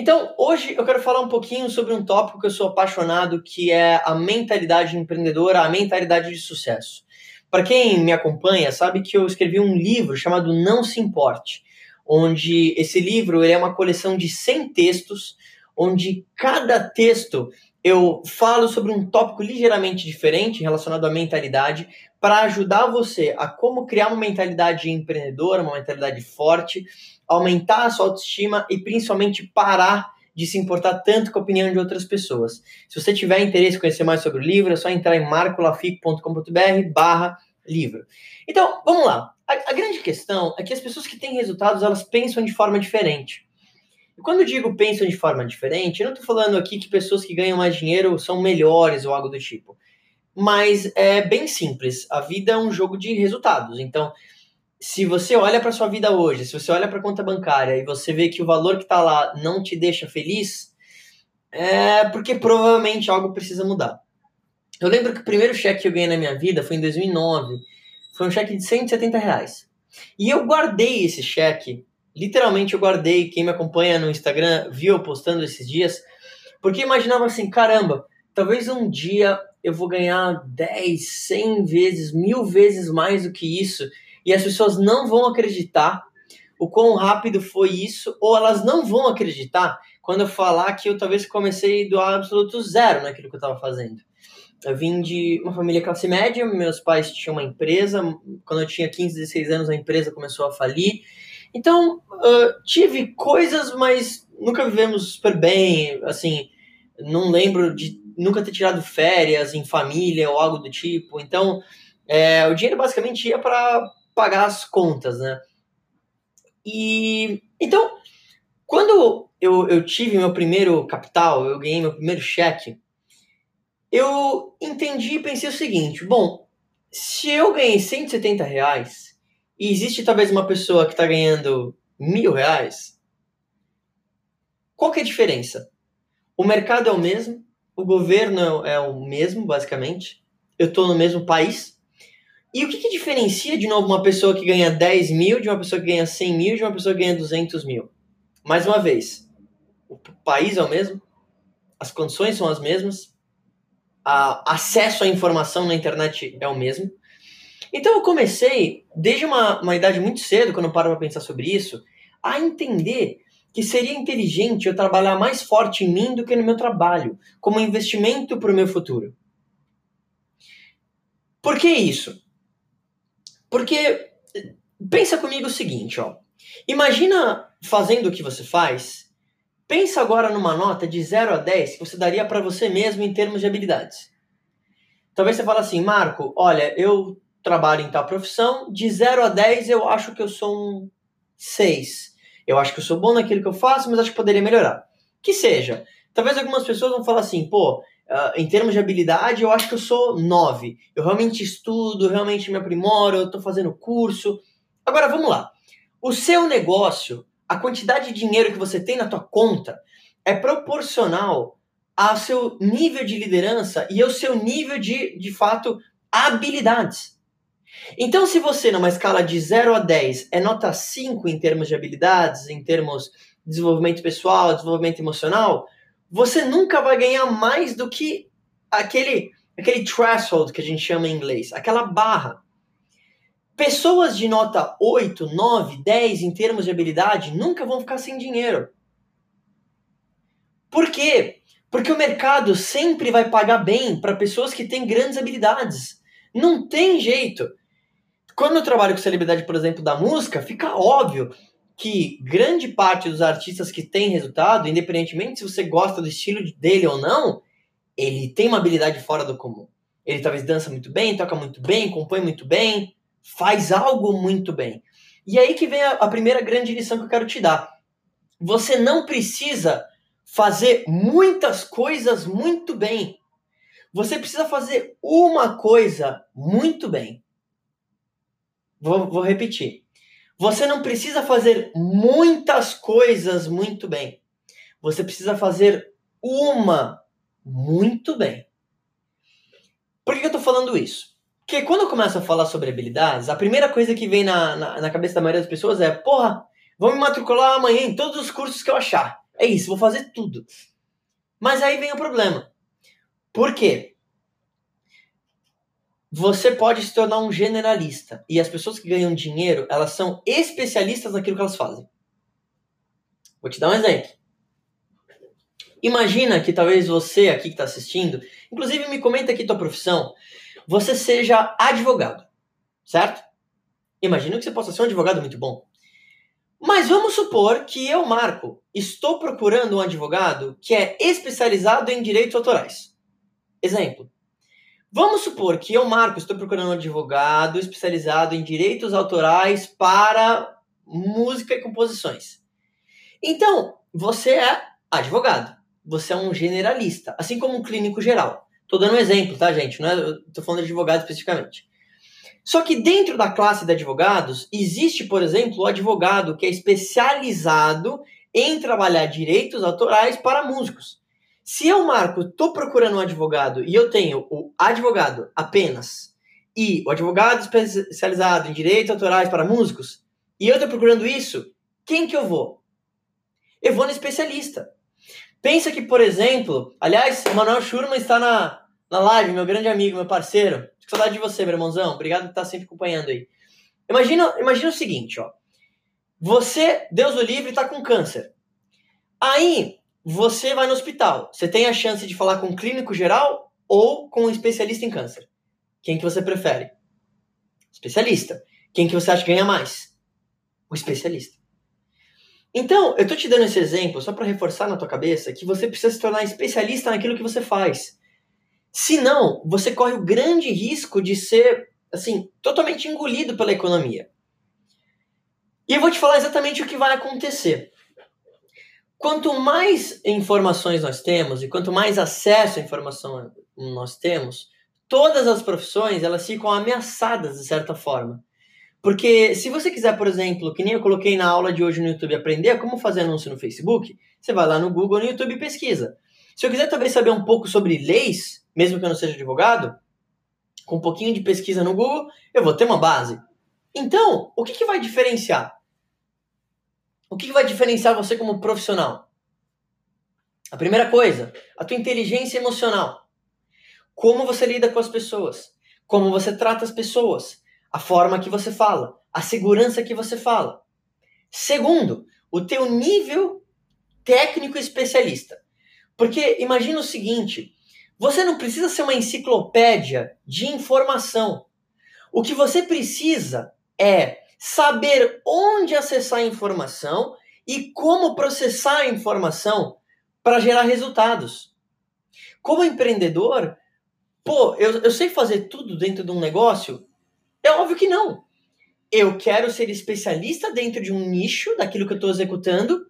Então, hoje eu quero falar um pouquinho sobre um tópico que eu sou apaixonado, que é a mentalidade empreendedora, a mentalidade de sucesso. Para quem me acompanha, sabe que eu escrevi um livro chamado Não Se Importe, onde esse livro é uma coleção de 100 textos, onde cada texto eu falo sobre um tópico ligeiramente diferente relacionado à mentalidade para ajudar você a como criar uma mentalidade empreendedora, uma mentalidade forte, aumentar a sua autoestima e principalmente parar de se importar tanto com a opinião de outras pessoas. Se você tiver interesse em conhecer mais sobre o livro, é só entrar em marcolafico.com.br barra livro. Então, vamos lá. A, a grande questão é que as pessoas que têm resultados, elas pensam de forma diferente. Quando eu digo pensam de forma diferente, eu não estou falando aqui que pessoas que ganham mais dinheiro são melhores ou algo do tipo. Mas é bem simples. A vida é um jogo de resultados. Então, se você olha para sua vida hoje, se você olha para a conta bancária e você vê que o valor que está lá não te deixa feliz, é porque provavelmente algo precisa mudar. Eu lembro que o primeiro cheque que eu ganhei na minha vida foi em 2009. Foi um cheque de 170 reais. E eu guardei esse cheque literalmente eu guardei, quem me acompanha no Instagram viu eu postando esses dias, porque imaginava assim, caramba, talvez um dia eu vou ganhar 10, 100 vezes, mil vezes mais do que isso, e as pessoas não vão acreditar o quão rápido foi isso, ou elas não vão acreditar quando eu falar que eu talvez comecei do absoluto zero naquilo que eu estava fazendo. Eu vim de uma família classe média, meus pais tinham uma empresa, quando eu tinha 15, 16 anos a empresa começou a falir, então, uh, tive coisas, mas nunca vivemos super bem, assim, não lembro de nunca ter tirado férias em família ou algo do tipo. Então, é, o dinheiro basicamente ia para pagar as contas, né? E então, quando eu, eu tive meu primeiro capital, eu ganhei meu primeiro cheque, eu entendi e pensei o seguinte: bom, se eu ganhei 170 reais e existe talvez uma pessoa que está ganhando mil reais, qual que é a diferença? O mercado é o mesmo, o governo é o mesmo, basicamente. Eu estou no mesmo país. E o que, que, diferencia, de novo, uma pessoa que ganha 10 mil de uma pessoa que ganha 100 mil de uma pessoa que ganha 200 mil? Mais uma vez, o país é o mesmo, as condições são as mesmas, a acesso à informação na internet é o mesmo, então eu comecei, desde uma, uma idade muito cedo, quando eu paro para pensar sobre isso, a entender que seria inteligente eu trabalhar mais forte em mim do que no meu trabalho, como investimento para o meu futuro. Por que isso? Porque pensa comigo o seguinte, ó. Imagina fazendo o que você faz, pensa agora numa nota de 0 a 10 que você daria para você mesmo em termos de habilidades. Talvez você fale assim, Marco, olha, eu trabalho em tal profissão, de 0 a 10 eu acho que eu sou um 6. Eu acho que eu sou bom naquilo que eu faço, mas acho que poderia melhorar. Que seja. Talvez algumas pessoas vão falar assim, pô, uh, em termos de habilidade, eu acho que eu sou 9. Eu realmente estudo, realmente me aprimoro, eu estou fazendo curso. Agora, vamos lá. O seu negócio, a quantidade de dinheiro que você tem na tua conta, é proporcional ao seu nível de liderança e ao seu nível de, de fato, habilidades. Então, se você, numa escala de 0 a 10, é nota 5 em termos de habilidades, em termos de desenvolvimento pessoal, desenvolvimento emocional, você nunca vai ganhar mais do que aquele, aquele threshold que a gente chama em inglês, aquela barra. Pessoas de nota 8, 9, 10 em termos de habilidade nunca vão ficar sem dinheiro. Por quê? Porque o mercado sempre vai pagar bem para pessoas que têm grandes habilidades. Não tem jeito. Quando eu trabalho com celebridade, por exemplo, da música, fica óbvio que grande parte dos artistas que têm resultado, independentemente se você gosta do estilo dele ou não, ele tem uma habilidade fora do comum. Ele talvez dança muito bem, toca muito bem, compõe muito bem, faz algo muito bem. E aí que vem a, a primeira grande lição que eu quero te dar. Você não precisa fazer muitas coisas muito bem. Você precisa fazer uma coisa muito bem. Vou, vou repetir. Você não precisa fazer muitas coisas muito bem. Você precisa fazer uma muito bem. Por que eu estou falando isso? Porque quando eu começo a falar sobre habilidades, a primeira coisa que vem na, na, na cabeça da maioria das pessoas é: porra, vou me matricular amanhã em todos os cursos que eu achar. É isso, vou fazer tudo. Mas aí vem o problema. Por quê? Você pode se tornar um generalista. E as pessoas que ganham dinheiro, elas são especialistas naquilo que elas fazem. Vou te dar um exemplo. Imagina que talvez você aqui que está assistindo, inclusive me comenta aqui tua profissão, você seja advogado, certo? Imagino que você possa ser um advogado muito bom. Mas vamos supor que eu, Marco, estou procurando um advogado que é especializado em direitos autorais. Exemplo. Vamos supor que eu, Marco, estou procurando um advogado especializado em direitos autorais para música e composições. Então, você é advogado você é um generalista, assim como um clínico geral. Estou dando um exemplo, tá, gente? Não é, tô falando de advogado especificamente. Só que dentro da classe de advogados, existe, por exemplo, o advogado que é especializado em trabalhar direitos autorais para músicos. Se eu, Marco, estou procurando um advogado e eu tenho o advogado apenas e o advogado especializado em direitos autorais para músicos, e eu estou procurando isso, quem que eu vou? Eu vou no especialista. Pensa que, por exemplo, aliás, o Manuel Schurman está na, na live, meu grande amigo, meu parceiro. Que saudade de você, meu irmãozão. Obrigado por estar sempre acompanhando aí. Imagina, imagina o seguinte, ó. Você, Deus o livre, está com câncer. Aí, você vai no hospital. Você tem a chance de falar com um clínico geral ou com um especialista em câncer. Quem que você prefere? Especialista. Quem que você acha que ganha mais? O especialista. Então, eu tô te dando esse exemplo só para reforçar na tua cabeça que você precisa se tornar especialista naquilo que você faz. Senão, você corre o grande risco de ser, assim, totalmente engolido pela economia. E eu vou te falar exatamente o que vai acontecer. Quanto mais informações nós temos e quanto mais acesso à informação nós temos, todas as profissões elas ficam ameaçadas de certa forma. Porque se você quiser, por exemplo, que nem eu coloquei na aula de hoje no YouTube, aprender como fazer anúncio no Facebook, você vai lá no Google, no YouTube e pesquisa. Se eu quiser também saber um pouco sobre leis, mesmo que eu não seja advogado, com um pouquinho de pesquisa no Google, eu vou ter uma base. Então, o que, que vai diferenciar? O que, vai diferenciar você como profissional? A primeira coisa, a tua inteligência emocional. Como você lida com as pessoas. Como você trata as pessoas a forma que você fala, a segurança que você fala. Segundo, o teu nível técnico especialista. Porque imagina o seguinte, você não precisa ser uma enciclopédia de informação. O que você precisa é saber onde acessar a informação e como processar a informação para gerar resultados. Como empreendedor, pô, eu, eu sei fazer tudo dentro de um negócio? É óbvio que não. Eu quero ser especialista dentro de um nicho daquilo que eu estou executando,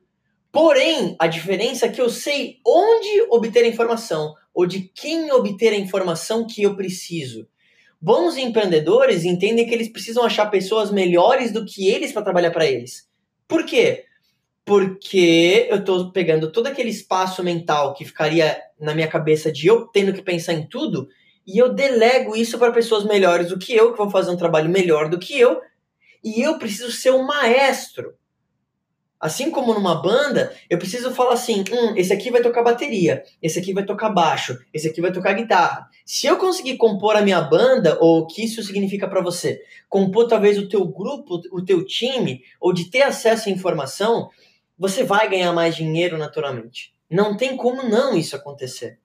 porém, a diferença é que eu sei onde obter a informação ou de quem obter a informação que eu preciso. Bons empreendedores entendem que eles precisam achar pessoas melhores do que eles para trabalhar para eles. Por quê? Porque eu estou pegando todo aquele espaço mental que ficaria na minha cabeça de eu tendo que pensar em tudo e eu delego isso para pessoas melhores do que eu, que vão fazer um trabalho melhor do que eu, e eu preciso ser um maestro. Assim como numa banda, eu preciso falar assim: hum, esse aqui vai tocar bateria, esse aqui vai tocar baixo, esse aqui vai tocar guitarra. Se eu conseguir compor a minha banda, ou o que isso significa para você, compor talvez o teu grupo, o teu time, ou de ter acesso à informação, você vai ganhar mais dinheiro naturalmente. Não tem como não isso acontecer.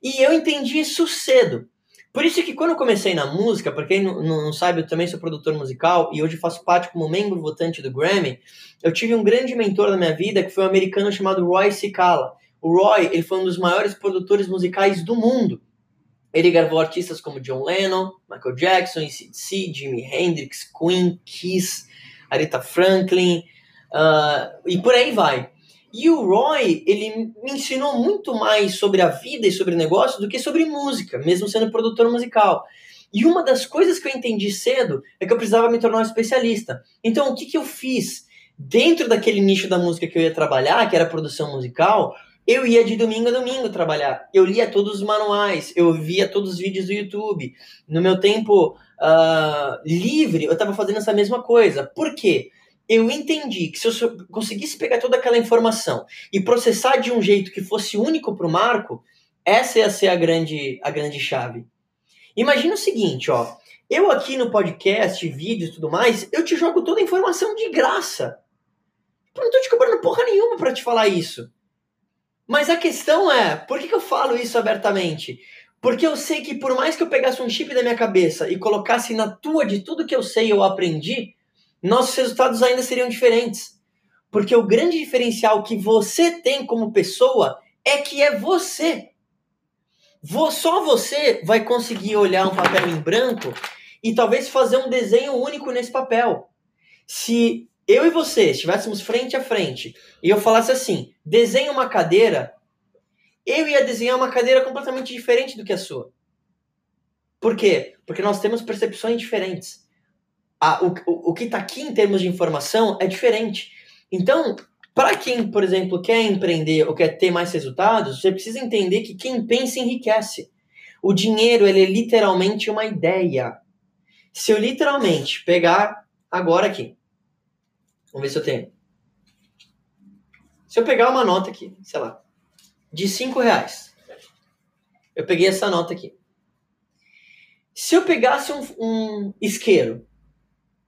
E eu entendi isso cedo. Por isso que quando eu comecei na música, para quem não, não, sabe, eu também sou produtor musical e hoje faço parte como membro votante do Grammy, eu tive um grande mentor na minha vida que foi um americano chamado Roy Cicala. O Roy, ele foi um dos maiores produtores musicais do mundo. Ele gravou artistas como John Lennon, Michael Jackson, ACDC, Jimi Hendrix, Queen, Kiss, Aretha Franklin, uh, e por aí vai. E o Roy, ele me ensinou muito mais sobre a vida e sobre negócio do que sobre música, mesmo sendo produtor musical. E uma das coisas que eu entendi cedo é que eu precisava me tornar um especialista. Então, o que, que eu fiz? Dentro daquele nicho da música que eu ia trabalhar, que era produção musical, eu ia de domingo a domingo trabalhar. Eu lia todos os manuais, eu via todos os vídeos do YouTube. No meu tempo uh, livre, eu estava fazendo essa mesma coisa. Por quê? Eu entendi que se eu conseguisse pegar toda aquela informação e processar de um jeito que fosse único para o Marco, essa ia ser a grande, a grande chave. Imagina o seguinte, ó. Eu aqui no podcast, vídeos e tudo mais, eu te jogo toda a informação de graça. Eu não tô te cobrando porra nenhuma para te falar isso. Mas a questão é, por que, que eu falo isso abertamente? Porque eu sei que por mais que eu pegasse um chip da minha cabeça e colocasse na tua de tudo que eu sei eu aprendi, nossos resultados ainda seriam diferentes. Porque o grande diferencial que você tem como pessoa é que é você. Só você vai conseguir olhar um papel em branco e talvez fazer um desenho único nesse papel. Se eu e você estivéssemos frente a frente e eu falasse assim: desenhe uma cadeira, eu ia desenhar uma cadeira completamente diferente do que a sua. Por quê? Porque nós temos percepções diferentes. A, o, o, que está aqui em termos de informação é diferente. Então, para quem, por exemplo, quer empreender ou quer ter mais resultados, você precisa entender que quem pensa enriquece. O dinheiro ele é literalmente uma ideia. Se eu literalmente pegar agora aqui, vamos ver se eu tenho. Se eu pegar uma nota aqui, sei lá, de 5 reais, eu peguei essa nota aqui. Se eu pegasse um, um isqueiro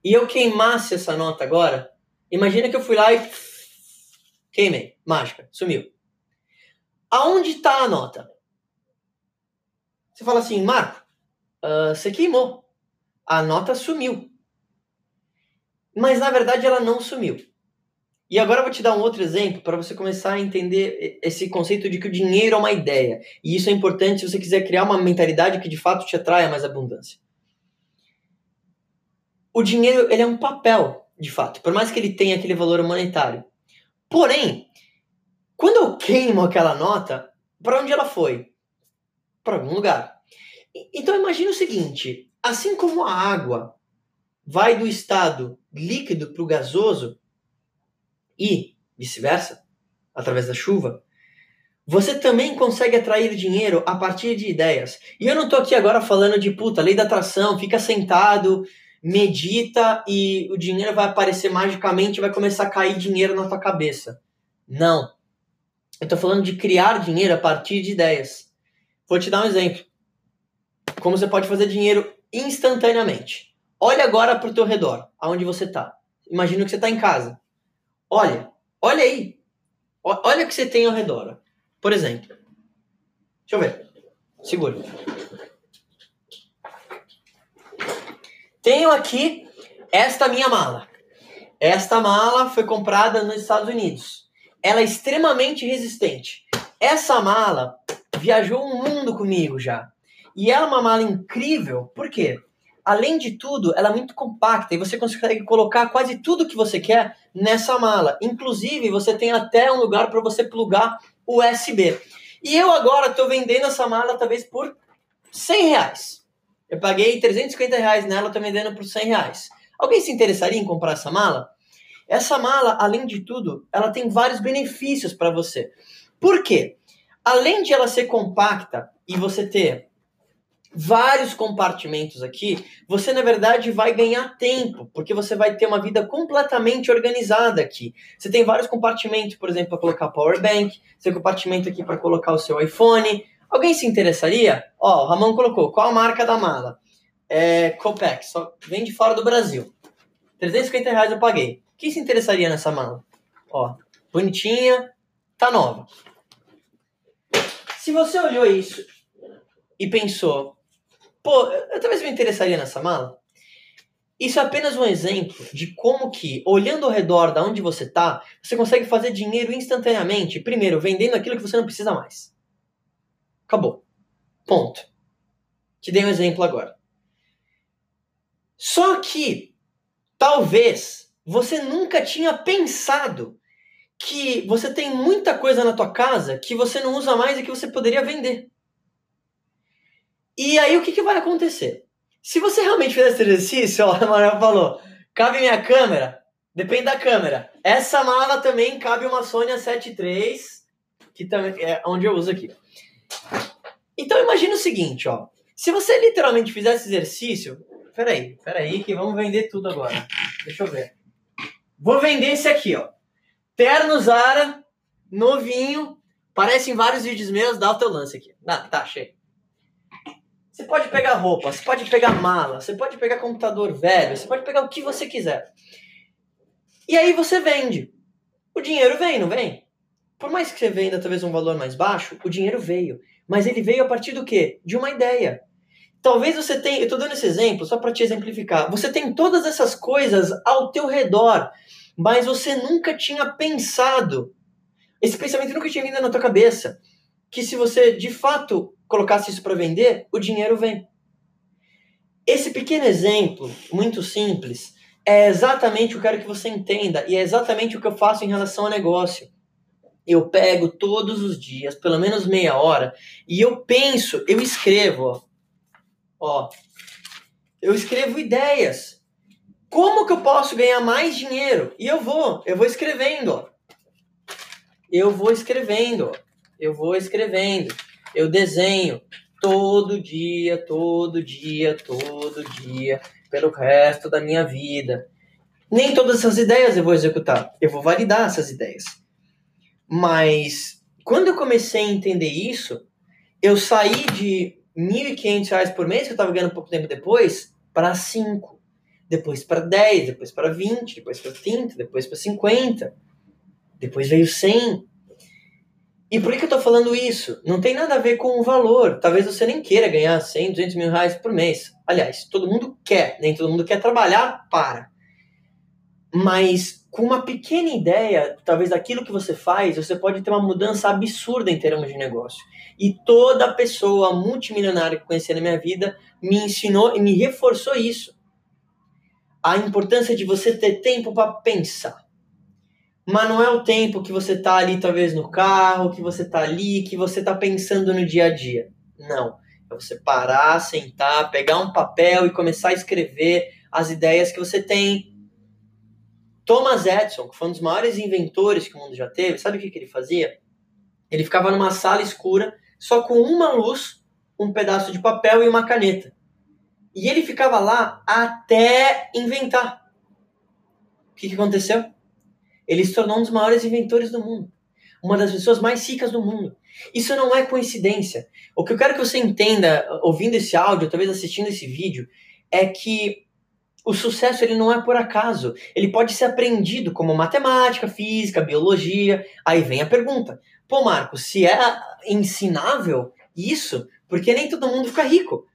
e eu queimasse essa nota agora, imagina que eu fui lá e Queimei. Mágica. Sumiu. Aonde está a nota? Você fala assim, Marco, uh, você queimou. A nota sumiu. Mas na verdade ela não sumiu. E agora eu vou te dar um outro exemplo para você começar a entender esse conceito de que o dinheiro é uma ideia. E isso é importante se você quiser criar uma mentalidade que de fato te atraia mais abundância. O dinheiro ele é um papel, de fato, por mais que ele tenha aquele valor monetário. Porém, quando eu queimo aquela nota, para onde ela foi? Para algum lugar. Então imagine o seguinte: assim como a água vai do estado líquido para o gasoso e vice-versa, através da chuva, você também consegue atrair dinheiro a partir de ideias. E eu não estou aqui agora falando de puta, lei da atração, fica sentado medita e o dinheiro vai aparecer magicamente e vai começar a cair dinheiro na tua cabeça. Não. Eu estou falando de criar dinheiro a partir de ideias. Vou te dar um exemplo. Como você pode fazer dinheiro instantaneamente. Olha agora para o teu redor, aonde você está. Imagina que você está em casa. Olha, olha aí. Olha o que você tem ao redor. Por exemplo, deixa eu ver. Segura. Tenho aqui esta minha mala. Esta mala foi comprada nos Estados Unidos. Ela é extremamente resistente. Essa mala viajou um mundo comigo já. E ela é uma mala incrível, por quê? Além de tudo, ela é muito compacta e você consegue colocar quase tudo que você quer nessa mala. Inclusive, você tem até um lugar para você plugar USB. E eu agora estou vendendo essa mala talvez por 100 reais. Eu paguei 350 reais nela, tô vendendo por 100 reais. Alguém se interessaria em comprar essa mala? Essa mala, além de tudo, ela tem vários benefícios para você. Por quê? Além de ela ser compacta e você ter vários compartimentos aqui, você na verdade vai ganhar tempo, porque você vai ter uma vida completamente organizada aqui. Você tem vários compartimentos, por exemplo, para colocar power bank, tem compartimento aqui para colocar o seu iPhone, Alguém se interessaria? Ó, o Ramon colocou, qual a marca da mala? É Copex, só vem de fora do Brasil. 350 reais eu paguei. Quem se interessaria nessa mala? Ó, bonitinha, tá nova. Se você olhou isso e pensou, pô, eu talvez me interessaria nessa mala, isso é apenas um exemplo de como que, olhando ao redor da onde você tá, você consegue fazer dinheiro instantaneamente, primeiro vendendo aquilo que você não precisa mais. Acabou. Ponto. Te dei um exemplo agora. Só que talvez você nunca tinha pensado que você tem muita coisa na tua casa que você não usa mais e que você poderia vender. E aí o que, que vai acontecer? Se você realmente fizer esse exercício, ó, a Manuel falou, cabe minha câmera? Depende da câmera. Essa mala também cabe uma Sony A7 III, que também é onde eu uso aqui. Então imagina o seguinte, ó. Se você literalmente fizesse exercício. Peraí, peraí, que vamos vender tudo agora. Deixa eu ver. Vou vender esse aqui, ó. Terno Zara, novinho. Parece em vários vídeos meus, dá o teu lance aqui. Ah, tá, cheio. Você pode pegar roupa, você pode pegar mala, você pode pegar computador velho, você pode pegar o que você quiser. E aí você vende. O dinheiro vem, não vem? Por mais que você venda talvez um valor mais baixo, o dinheiro veio. Mas ele veio a partir do quê? De uma ideia. Talvez você tenha, eu estou dando esse exemplo só para te exemplificar. Você tem todas essas coisas ao teu redor, mas você nunca tinha pensado. Esse pensamento nunca tinha vindo na tua cabeça. Que se você de fato colocasse isso para vender, o dinheiro vem. Esse pequeno exemplo, muito simples, é exatamente o que eu quero que você entenda e é exatamente o que eu faço em relação ao negócio. Eu pego todos os dias, pelo menos meia hora, e eu penso, eu escrevo, ó. ó eu escrevo ideias. Como que eu posso ganhar mais dinheiro? E eu vou, eu vou escrevendo, ó. Eu vou escrevendo, ó. Eu vou escrevendo eu desenho todo dia, todo dia, todo dia, pelo resto da minha vida. Nem todas essas ideias eu vou executar, eu vou validar essas ideias. Mas quando eu comecei a entender isso, eu saí de R$ 1.500 por mês, que eu estava ganhando pouco tempo depois, para 5. Depois para 10, depois para 20, depois para 30, depois para 50. Depois veio 100. E por que, eu estou falando isso? Não tem nada a ver com o valor. Talvez você nem queira ganhar 100, 200 mil reais por mês. Aliás, todo mundo quer, nem todo mundo quer trabalhar para. Mas com uma pequena ideia, talvez daquilo que você faz, você pode ter uma mudança absurda em termos de negócio. E toda pessoa multimilionária que eu conheci na minha vida me ensinou e me reforçou isso. A importância de você ter tempo para pensar mas não é o tempo que você tá ali, talvez no carro, que você tá ali, que você tá pensando no dia a dia. Não. É você parar, sentar, pegar um papel e começar a escrever as ideias que você tem. Thomas Edison, que foi um dos maiores inventores que o mundo já teve, sabe o que, que ele fazia? Ele ficava numa sala escura, só com uma luz, um pedaço de papel e uma caneta. E ele ficava lá até inventar. O que, que aconteceu? Ele se tornou um dos maiores inventores do mundo. Uma das pessoas mais ricas do mundo. Isso não é coincidência. O que eu quero que você entenda, ouvindo esse áudio, talvez assistindo esse vídeo, é que o sucesso ele não é por acaso. Ele pode ser aprendido como matemática, física, biologia. Aí vem a pergunta: pô, Marcos, se é ensinável isso, porque nem todo mundo fica rico?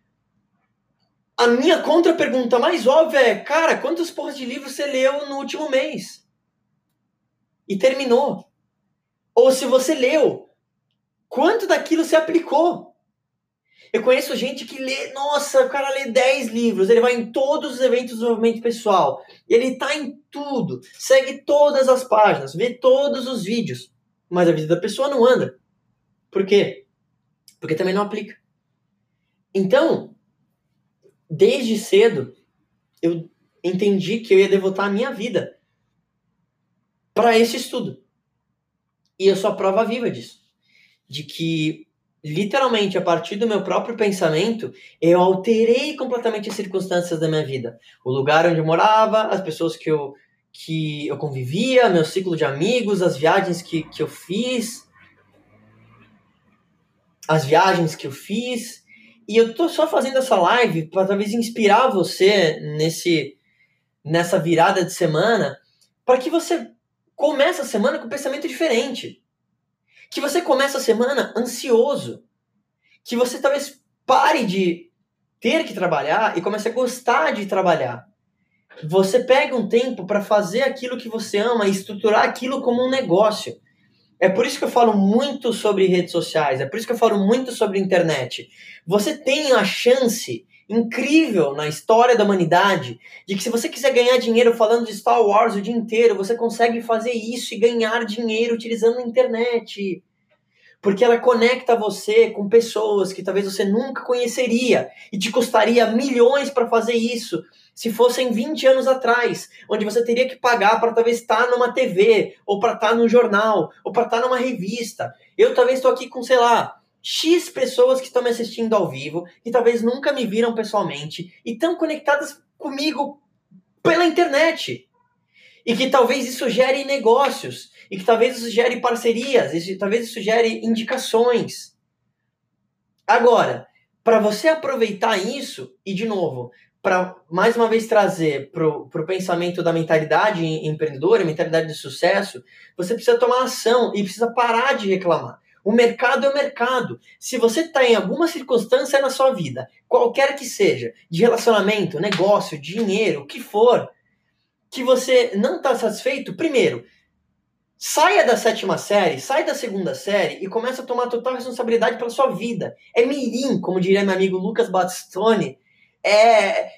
A minha contra-pergunta mais óbvia é: cara, quantos porras de livros você leu no último mês? e terminou. Ou se você leu, quanto daquilo você aplicou? Eu conheço gente que lê, nossa, o cara lê 10 livros, ele vai em todos os eventos de desenvolvimento pessoal, ele tá em tudo, segue todas as páginas, vê todos os vídeos, mas a vida da pessoa não anda. Por quê? Porque também não aplica. Então, desde cedo, eu entendi que eu ia devotar a minha vida para esse estudo. E eu sou a prova viva disso. De que, literalmente, a partir do meu próprio pensamento, eu alterei completamente as circunstâncias da minha vida. O lugar onde eu morava, as pessoas que eu, que eu convivia, meu ciclo de amigos, as viagens que, que eu fiz. As viagens que eu fiz. E eu tô só fazendo essa live para talvez inspirar você nesse nessa virada de semana, para que você Começa a semana com um pensamento diferente. Que você começa a semana ansioso. Que você talvez pare de ter que trabalhar e comece a gostar de trabalhar. Você pega um tempo para fazer aquilo que você ama e estruturar aquilo como um negócio. É por isso que eu falo muito sobre redes sociais, é por isso que eu falo muito sobre internet. Você tem a chance incrível na história da humanidade de que se você quiser ganhar dinheiro falando de Star Wars o dia inteiro, você consegue fazer isso e ganhar dinheiro utilizando a internet. Porque ela conecta você com pessoas que talvez você nunca conheceria e te custaria milhões para fazer isso se fossem 20 anos atrás, onde você teria que pagar para talvez estar numa TV, ou para estar no jornal, ou para estar numa revista. Eu talvez estou aqui com, sei lá, X pessoas que estão me assistindo ao vivo, que talvez nunca me viram pessoalmente e estão conectadas comigo pela internet. E que talvez isso gere negócios, e que talvez isso gere parcerias, e talvez isso gere indicações. Agora, para você aproveitar isso, e de novo, para mais uma vez trazer para o pensamento da mentalidade empreendedora, mentalidade de sucesso, você precisa tomar ação e precisa parar de reclamar. O mercado é o mercado. Se você está em alguma circunstância na sua vida, qualquer que seja, de relacionamento, negócio, dinheiro, o que for, que você não está satisfeito, primeiro, saia da sétima série, saia da segunda série e comece a tomar total responsabilidade pela sua vida. É mirim, como diria meu amigo Lucas Bastoni, é,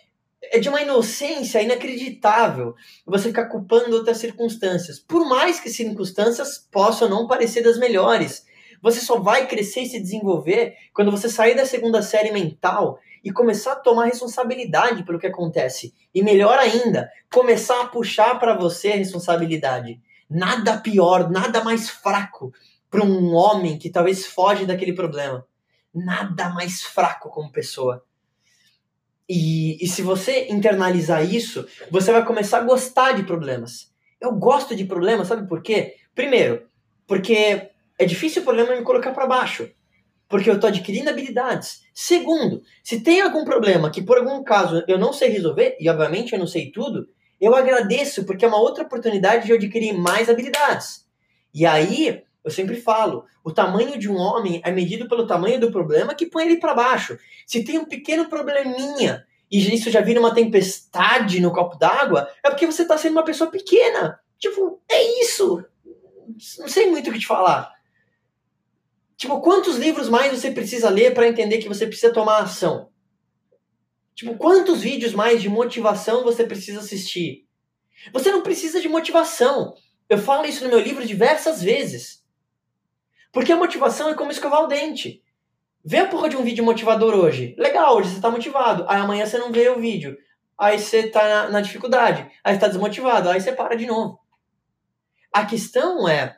é de uma inocência inacreditável você ficar culpando outras circunstâncias. Por mais que circunstâncias possam não parecer das melhores, você só vai crescer e se desenvolver quando você sair da segunda série mental e começar a tomar responsabilidade pelo que acontece. E melhor ainda, começar a puxar para você a responsabilidade. Nada pior, nada mais fraco para um homem que talvez foge daquele problema. Nada mais fraco como pessoa. E, e se você internalizar isso, você vai começar a gostar de problemas. Eu gosto de problemas, sabe por quê? Primeiro, porque é difícil o problema me colocar para baixo, porque eu estou adquirindo habilidades. Segundo, se tem algum problema que por algum caso eu não sei resolver, e obviamente eu não sei tudo, eu agradeço, porque é uma outra oportunidade de eu adquirir mais habilidades. E aí, eu sempre falo, o tamanho de um homem é medido pelo tamanho do problema que põe ele para baixo. Se tem um pequeno probleminha e isso já vira uma tempestade no copo d'água, é porque você está sendo uma pessoa pequena. Tipo, é isso. Não sei muito o que te falar. Tipo, quantos livros mais você precisa ler para entender que você precisa tomar ação? Tipo, quantos vídeos mais de motivação você precisa assistir? Você não precisa de motivação. Eu falo isso no meu livro diversas vezes. Porque a motivação é como escovar o dente. Vê a porra de um vídeo motivador hoje. Legal, hoje você tá motivado. Aí amanhã você não vê o vídeo. Aí você tá na, na dificuldade. Aí você tá desmotivado. Aí você para de novo. A questão é,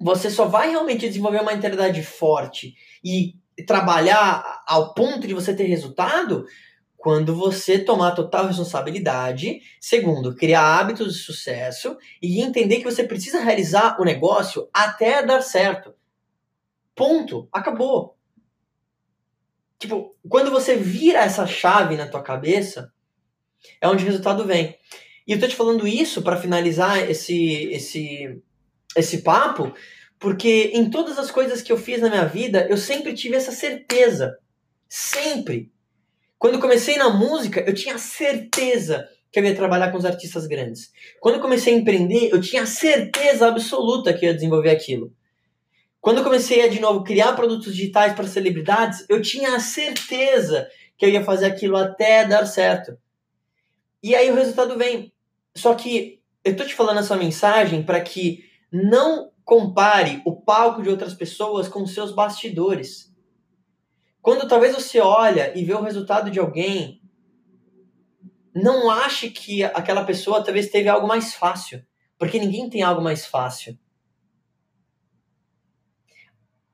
você só vai realmente desenvolver uma mentalidade forte e trabalhar ao ponto de você ter resultado quando você tomar total responsabilidade, segundo, criar hábitos de sucesso e entender que você precisa realizar o negócio até dar certo. Ponto, acabou. Tipo, quando você vira essa chave na tua cabeça, é onde o resultado vem. E eu tô te falando isso para finalizar esse esse esse papo, porque em todas as coisas que eu fiz na minha vida, eu sempre tive essa certeza. Sempre. Quando comecei na música, eu tinha certeza que eu ia trabalhar com os artistas grandes. Quando comecei a empreender, eu tinha certeza absoluta que eu ia desenvolver aquilo. Quando comecei a, de novo, criar produtos digitais para celebridades, eu tinha a certeza que eu ia fazer aquilo até dar certo. E aí o resultado vem. Só que eu tô te falando essa mensagem para que não compare o palco de outras pessoas com seus bastidores. Quando talvez você olha e vê o resultado de alguém, não ache que aquela pessoa talvez teve algo mais fácil, porque ninguém tem algo mais fácil.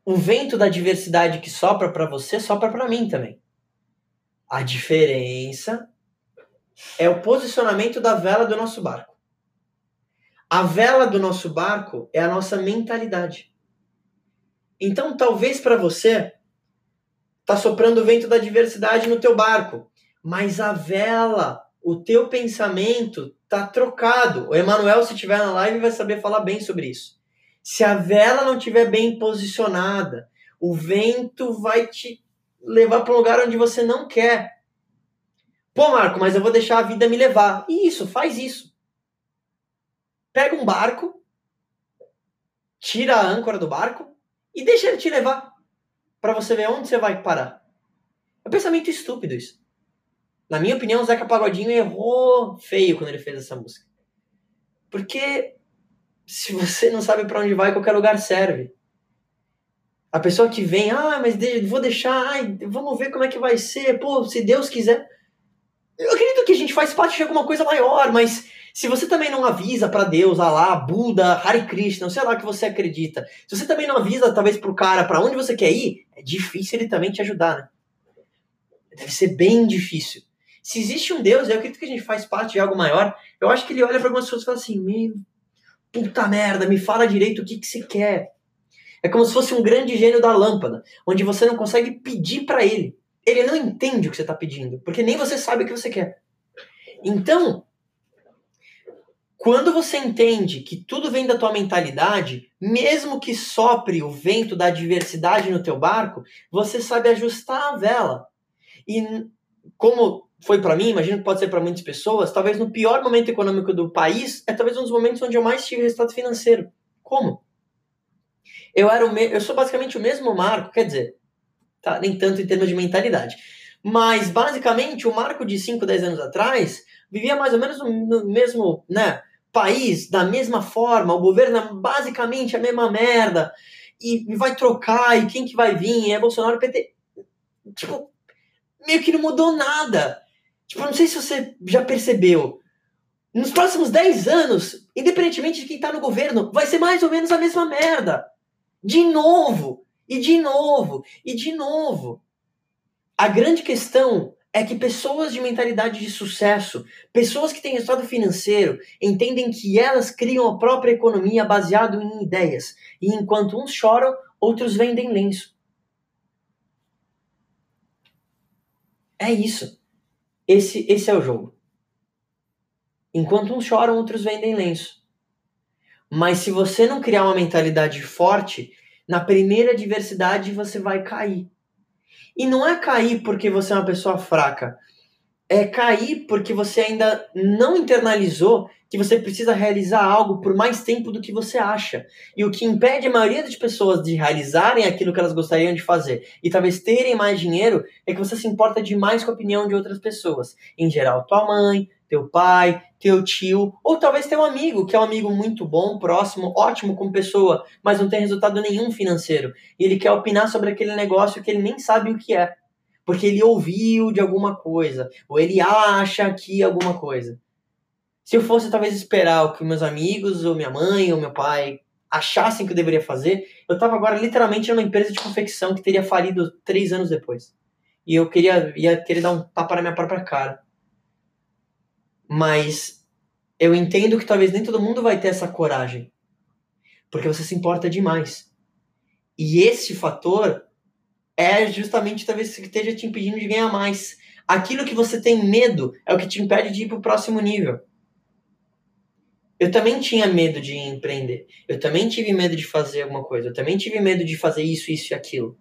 O vento da diversidade que sopra para você sopra para mim também. A diferença é o posicionamento da vela do nosso barco. A vela do nosso barco é a nossa mentalidade. Então, talvez para você tá soprando o vento da diversidade no teu barco, mas a vela, o teu pensamento tá trocado. O Emanuel, se estiver na live, vai saber falar bem sobre isso. Se a vela não estiver bem posicionada, o vento vai te levar para um lugar onde você não quer. Pô, Marco, mas eu vou deixar a vida me levar. Isso, faz isso. Pega um barco, tira a âncora do barco e deixa ele te levar para você ver onde você vai parar. É um pensamento estúpido isso. Na minha opinião, o Zeca Pagodinho errou feio quando ele fez essa música. Porque se você não sabe para onde vai, qualquer lugar serve. A pessoa que vem, ah, mas vou deixar, ai, vamos ver como é que vai ser, pô, se Deus quiser. Eu acredito que a gente faz parte de alguma coisa maior, mas se você também não avisa para Deus, Alá, Buda, Hare Krishna, sei lá que você acredita, se você também não avisa, talvez, pro cara para onde você quer ir, é difícil ele também te ajudar, né? Deve ser bem difícil. Se existe um Deus, eu acredito que a gente faz parte de algo maior. Eu acho que ele olha para algumas pessoas e fala assim: meu, puta merda, me fala direito o que, que você quer. É como se fosse um grande gênio da lâmpada, onde você não consegue pedir para ele. Ele não entende o que você está pedindo, porque nem você sabe o que você quer. Então, quando você entende que tudo vem da tua mentalidade, mesmo que sopre o vento da adversidade no teu barco, você sabe ajustar a vela. E como foi para mim, imagino que pode ser para muitas pessoas, talvez no pior momento econômico do país, é talvez um dos momentos onde eu mais tive resultado financeiro. Como? Eu era o me... eu sou basicamente o mesmo Marco, quer dizer, tá, nem tanto em termos de mentalidade. Mas basicamente o Marco de 5, 10 anos atrás vivia mais ou menos no mesmo, né, país da mesma forma, o governo é basicamente a mesma merda, e vai trocar, e quem que vai vir? É Bolsonaro, PT. Tipo, meio que não mudou nada. Tipo, não sei se você já percebeu. Nos próximos 10 anos, independentemente de quem tá no governo, vai ser mais ou menos a mesma merda. De novo, e de novo, e de novo. A grande questão é que pessoas de mentalidade de sucesso, pessoas que têm resultado financeiro, entendem que elas criam a própria economia baseado em ideias. E enquanto uns choram, outros vendem lenço. É isso. Esse, esse é o jogo. Enquanto uns choram, outros vendem lenço. Mas se você não criar uma mentalidade forte, na primeira adversidade você vai cair. E não é cair porque você é uma pessoa fraca. É cair porque você ainda não internalizou que você precisa realizar algo por mais tempo do que você acha. E o que impede a maioria das pessoas de realizarem aquilo que elas gostariam de fazer e talvez terem mais dinheiro é que você se importa demais com a opinião de outras pessoas. Em geral, tua mãe, teu pai, teu tio, ou talvez teu amigo, que é um amigo muito bom, próximo, ótimo como pessoa, mas não tem resultado nenhum financeiro. E ele quer opinar sobre aquele negócio que ele nem sabe o que é. Porque ele ouviu de alguma coisa, ou ele acha que alguma coisa. Se eu fosse talvez esperar o que meus amigos, ou minha mãe, ou meu pai achassem que eu deveria fazer, eu estava agora literalmente numa empresa de confecção que teria falido três anos depois. E eu queria ia querer dar um tapa na minha própria cara. Mas eu entendo que talvez nem todo mundo vai ter essa coragem. Porque você se importa demais. E esse fator é justamente talvez que esteja te impedindo de ganhar mais. Aquilo que você tem medo é o que te impede de ir para o próximo nível. Eu também tinha medo de empreender. Eu também tive medo de fazer alguma coisa. Eu também tive medo de fazer isso, isso e aquilo.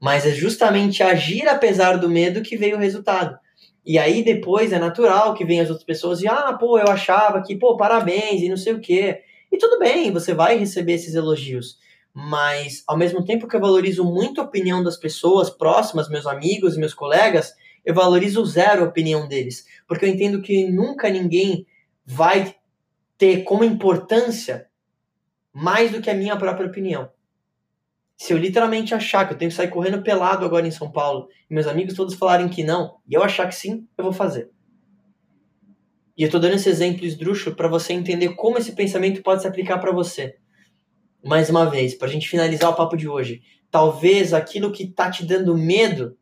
Mas é justamente agir apesar do medo que veio o resultado. E aí depois é natural que venham as outras pessoas e, ah, pô, eu achava que, pô, parabéns e não sei o quê. E tudo bem, você vai receber esses elogios. Mas, ao mesmo tempo que eu valorizo muito a opinião das pessoas próximas, meus amigos e meus colegas, eu valorizo zero a opinião deles. Porque eu entendo que nunca ninguém vai ter como importância mais do que a minha própria opinião. Se eu literalmente achar que eu tenho que sair correndo pelado agora em São Paulo e meus amigos todos falarem que não, e eu achar que sim, eu vou fazer. E eu estou dando esse exemplo esdrúxulo para você entender como esse pensamento pode se aplicar para você. Mais uma vez, para a gente finalizar o papo de hoje, talvez aquilo que está te dando medo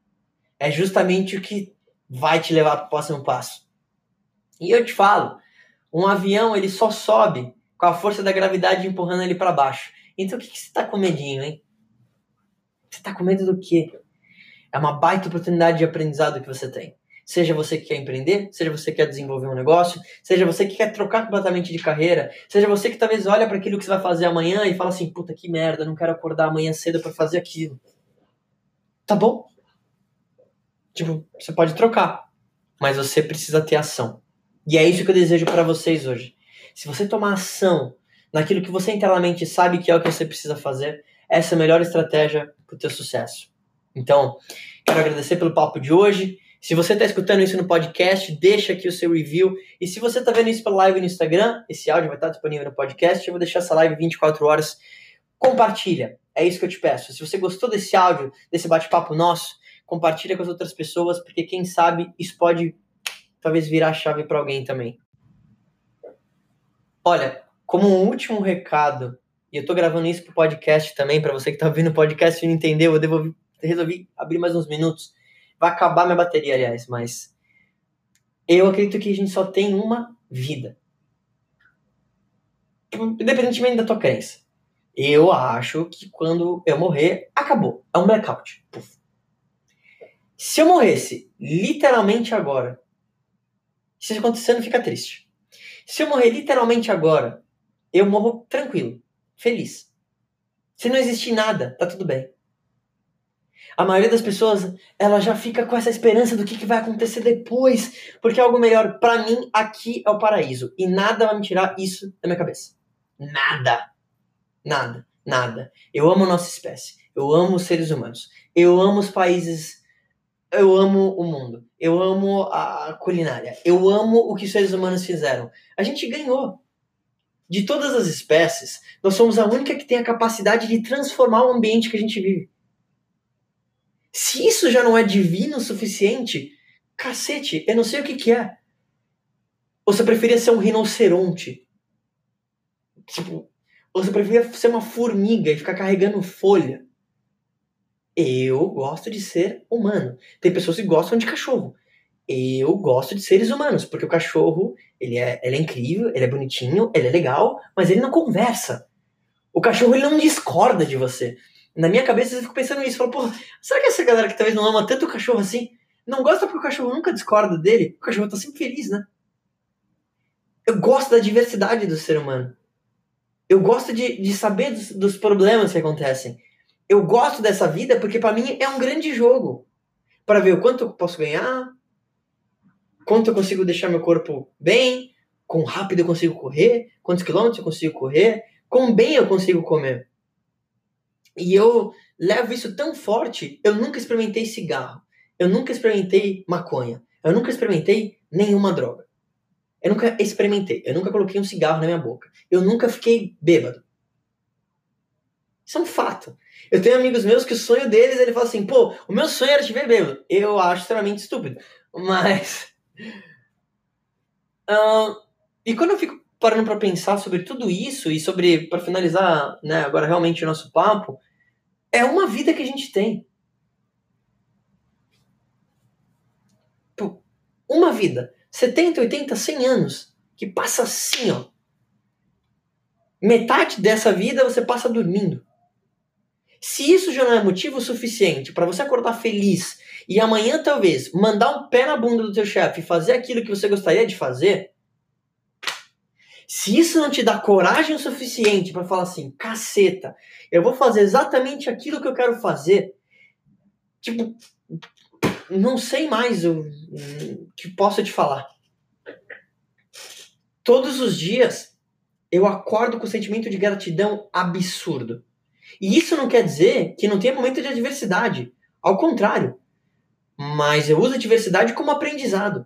é justamente o que vai te levar para o próximo passo. E eu te falo, um avião ele só sobe com a força da gravidade empurrando ele para baixo. Então o que, que você está com medinho, hein? Você tá com medo do quê? É uma baita oportunidade de aprendizado que você tem. Seja você que quer empreender, seja você que quer desenvolver um negócio, seja você que quer trocar completamente de carreira, seja você que talvez olha para aquilo que você vai fazer amanhã e fala assim: puta que merda, não quero acordar amanhã cedo para fazer aquilo. Tá bom? Tipo, você pode trocar, mas você precisa ter ação. E é isso que eu desejo para vocês hoje. Se você tomar ação naquilo que você internamente sabe que é o que você precisa fazer, essa é a melhor estratégia para o teu sucesso. Então, quero agradecer pelo papo de hoje. Se você está escutando isso no podcast, deixa aqui o seu review. E se você está vendo isso pela live no Instagram, esse áudio vai estar disponível no podcast. Eu vou deixar essa live 24 horas. Compartilha. É isso que eu te peço. Se você gostou desse áudio, desse bate-papo nosso, compartilha com as outras pessoas, porque quem sabe isso pode talvez virar chave para alguém também. Olha, como um último recado e eu tô gravando isso pro podcast também, para você que tá ouvindo o podcast e não entendeu, eu devolvi, resolvi abrir mais uns minutos. Vai acabar minha bateria, aliás, mas Eu acredito que a gente só tem uma vida. Independentemente da tua crença. Eu acho que quando eu morrer, acabou. É um blackout. Puf. Se eu morresse literalmente agora, se isso acontecer, não fica triste. Se eu morrer literalmente agora, eu morro tranquilo, feliz. Se não existir nada, tá tudo bem. A maioria das pessoas, ela já fica com essa esperança do que, que vai acontecer depois, porque algo melhor. Para mim, aqui é o paraíso. E nada vai me tirar isso da minha cabeça. Nada. Nada. Nada. Eu amo a nossa espécie. Eu amo os seres humanos. Eu amo os países. Eu amo o mundo. Eu amo a culinária. Eu amo o que os seres humanos fizeram. A gente ganhou. De todas as espécies, nós somos a única que tem a capacidade de transformar o ambiente que a gente vive. Se isso já não é divino o suficiente, cacete, eu não sei o que, que é. Ou você preferia ser um rinoceronte? Tipo, ou você preferia ser uma formiga e ficar carregando folha? Eu gosto de ser humano. Tem pessoas que gostam de cachorro. Eu gosto de seres humanos, porque o cachorro, ele é, ele é incrível, ele é bonitinho, ele é legal, mas ele não conversa. O cachorro, ele não discorda de você. Na minha cabeça, eu fico pensando nisso. Falo, porra, será que essa galera que talvez não ama tanto o cachorro assim, não gosta porque o cachorro nunca discorda dele? O cachorro tá sempre feliz, né? Eu gosto da diversidade do ser humano. Eu gosto de, de saber dos, dos problemas que acontecem. Eu gosto dessa vida porque para mim é um grande jogo. Para ver o quanto eu posso ganhar, quanto eu consigo deixar meu corpo bem, quão rápido eu consigo correr, quantos quilômetros eu consigo correr, quão bem eu consigo comer. E eu levo isso tão forte, eu nunca experimentei cigarro, eu nunca experimentei maconha, eu nunca experimentei nenhuma droga. Eu nunca experimentei, eu nunca coloquei um cigarro na minha boca, eu nunca fiquei bêbado. Isso é um fato. Eu tenho amigos meus que o sonho deles, ele fala assim, pô, o meu sonho era te ver bêbado. Eu acho extremamente estúpido. Mas Uh, e quando eu fico parando para pensar sobre tudo isso e sobre, para finalizar, né, agora realmente o nosso papo, é uma vida que a gente tem. Uma vida. 70, 80, 100 anos. Que passa assim, ó. Metade dessa vida você passa dormindo. Se isso já não é motivo suficiente para você acordar feliz e amanhã talvez mandar um pé na bunda do teu chefe e fazer aquilo que você gostaria de fazer, se isso não te dá coragem o suficiente para falar assim, caceta, eu vou fazer exatamente aquilo que eu quero fazer, tipo, não sei mais o que posso te falar. Todos os dias eu acordo com um sentimento de gratidão absurdo. E isso não quer dizer que não tenha momento de adversidade. Ao contrário. Mas eu uso a diversidade como aprendizado.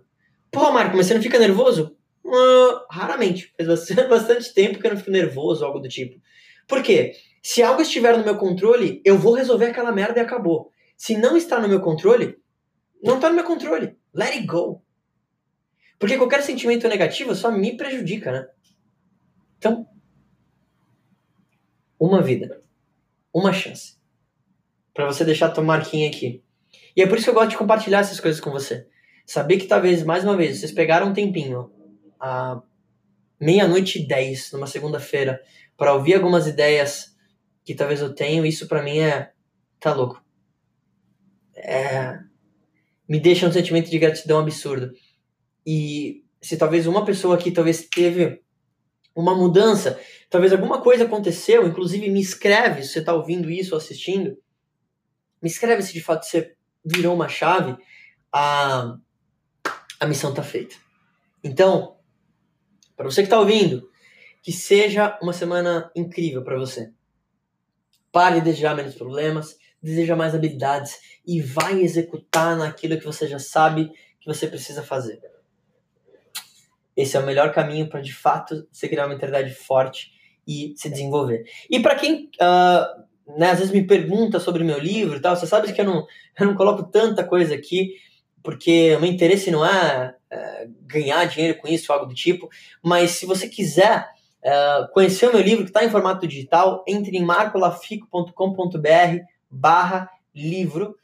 Pô, Marco, mas você não fica nervoso? Uh, raramente. Faz bastante, bastante tempo que eu não fico nervoso, algo do tipo. Por quê? Se algo estiver no meu controle, eu vou resolver aquela merda e acabou. Se não está no meu controle, não está no meu controle. Let it go. Porque qualquer sentimento negativo só me prejudica, né? Então, uma vida, uma chance para você deixar tua marquinha aqui. E é por isso que eu gosto de compartilhar essas coisas com você. Saber que talvez, mais uma vez, vocês pegaram um tempinho, a meia-noite e dez, numa segunda-feira, para ouvir algumas ideias que talvez eu tenho, isso para mim é. tá louco. É, me deixa um sentimento de gratidão absurdo. E se talvez uma pessoa aqui talvez teve uma mudança, talvez alguma coisa aconteceu, inclusive me escreve se você está ouvindo isso ou assistindo, me escreve se de fato você virou uma chave, a, a missão está feita. Então, para você que está ouvindo, que seja uma semana incrível para você. Pare de desejar menos problemas, deseja mais habilidades e vai executar naquilo que você já sabe que você precisa fazer. Esse é o melhor caminho para de fato você criar uma mentalidade forte e se desenvolver. E para quem uh, né, às vezes me pergunta sobre meu livro e tal, você sabe que eu não, eu não coloco tanta coisa aqui, porque o meu interesse não é, é ganhar dinheiro com isso ou algo do tipo, mas se você quiser uh, conhecer o meu livro que está em formato digital, entre em marcolafico.com.br barra livro,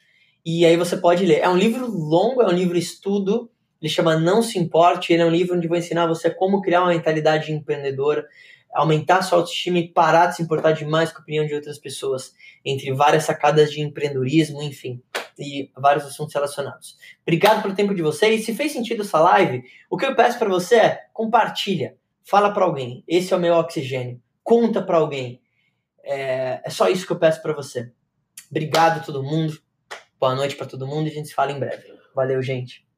e aí você pode ler. É um livro longo, é um livro estudo, Ele chama Não Se Importe. Ele é um livro onde vou ensinar você como criar uma mentalidade empreendedora, aumentar sua autoestima e parar de se importar demais com a opinião de outras pessoas, entre várias sacadas de empreendedorismo, enfim, e vários assuntos relacionados. Obrigado pelo tempo de vocês. Se fez sentido essa live, o que eu peço para você é compartilha, fala para alguém. Esse é o meu oxigênio. Conta para alguém. É, é só isso que eu peço para você. Obrigado todo mundo. Boa noite para todo mundo e a gente se fala em breve. Valeu, gente.